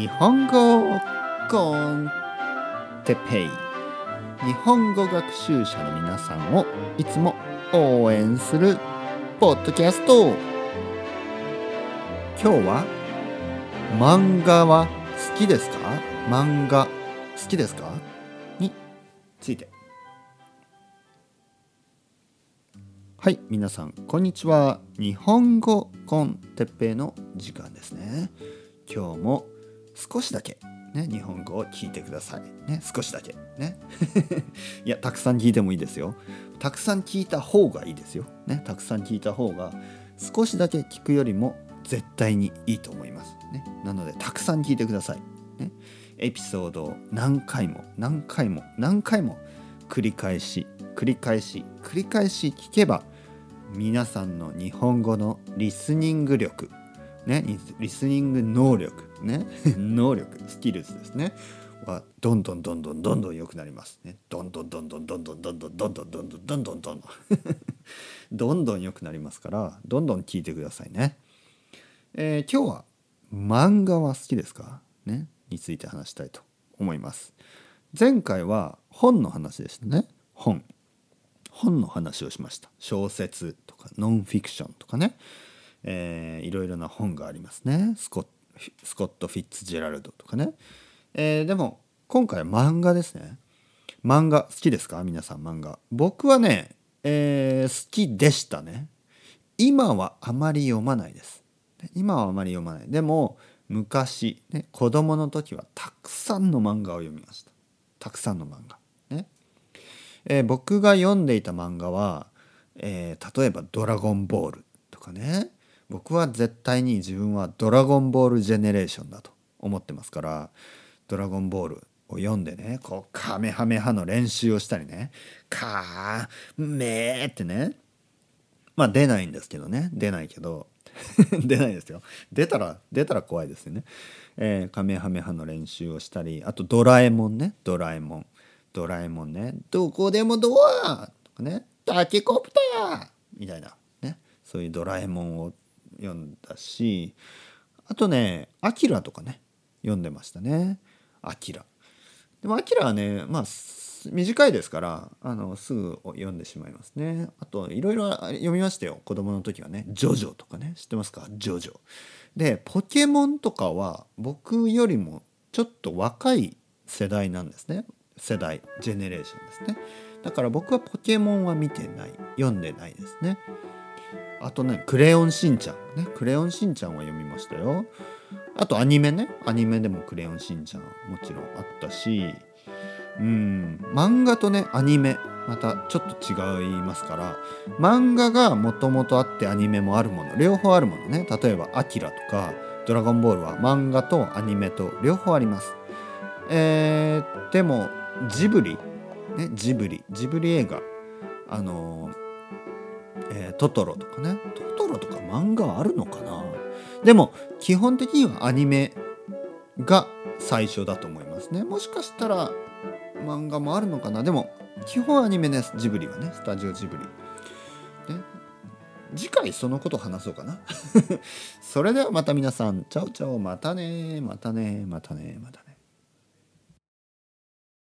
日本語コンテペイ。日本語学習者の皆さんをいつも応援するポッドキャスト。今日は漫画は好きですか？漫画好きですか？について。はい皆さんこんにちは。日本語コンテッペイの時間ですね。今日も少しだけ。ね日本語を聞いてください。ね少しだけ。ね。いやたくさん聞いてもいいですよ。たくさん聞いた方がいいですよ。ねたくさん聞いた方が少しだけ聞くよりも絶対にいいと思います。ねなのでたくさん聞いてください。ねエピソードを何回も何回も何回も繰り返し繰り返し繰り返し聞けば皆さんの日本語のリスニング力ねリスニング能力ね 能力スキルズですね。はどんどんどんどんどんどん良くなります。ねどんどんどんどんどんどんどんどんどんどんどんどんどんどんどんどん。どんどん良くなりますからどんどん聞いてくださいね。え今日は漫画は好きですか？ねについて話したいと思います。前回は本の話でしたね。本。本の話をしました。小説とかノンフィクションとかね、えー、いろいろな本がありますね。スコスコット・フィッツジェラルドとかね、えー、でも今回は漫画ですね。漫画好きですか？皆さん漫画。僕はね、えー、好きでしたね。今はあまり読まないです。今はあまり読まない。でも昔、ね、子供の時はたくさんの漫画を読みました。たくさんの漫画。ね。えー、僕が読んでいた漫画は、えー、例えば「ドラゴンボール」とかね。僕は絶対に自分は「ドラゴンボールジェネレーション」だと思ってますから「ドラゴンボール」を読んでねこうカメハメハの練習をしたりね「カーメー」ってねまあ出ないんですけどね出ないけど 出ないですよ。出たら出たら怖いですよね、えー、カメハメハの練習をしたりあとドラえもんねドラえもん。ドラえもんねどこでもドアとかねタケコプターみたいなねそういうドラえもんを読んだしあとねアキラとかね読んでましたね。アキラ。でもアキラはねまあ短いですからあのすぐ読んでしまいますね。あといろいろ読みましたよ。子供の時はね。ジョジョとかね。知ってますか？ジョジョ。でポケモンとかは僕よりもちょっと若い世代なんですね。世代ジェネレーションですね。だから僕はポケモンは見てない。読んでないですね。あとね「クレヨンしんちゃん」ね「クレヨンしんちゃん」は読みましたよ。あとアニメね。アニメでも「クレヨンしんちゃん」もちろんあったし。うん。漫画とねアニメ。またちょっと違いますから。漫画がもともとあってアニメもあるもの。両方あるものね。例えば「アキラ」とか「ドラゴンボール」は漫画とアニメと両方あります。えー、でもジブリ、ね、ジブリ。ジブリ映画。あのえー、トトロとかね。トトロとか漫画あるのかな。でも基本的にはアニメが最初だと思いますね。もしかしたら漫画もあるのかな。でも基本アニメです。ジブリはね。スタジオジブリ、ね、次回そのこと話そうかな。それではまた皆さん。チャオチャオ。またねまたねまたねまたね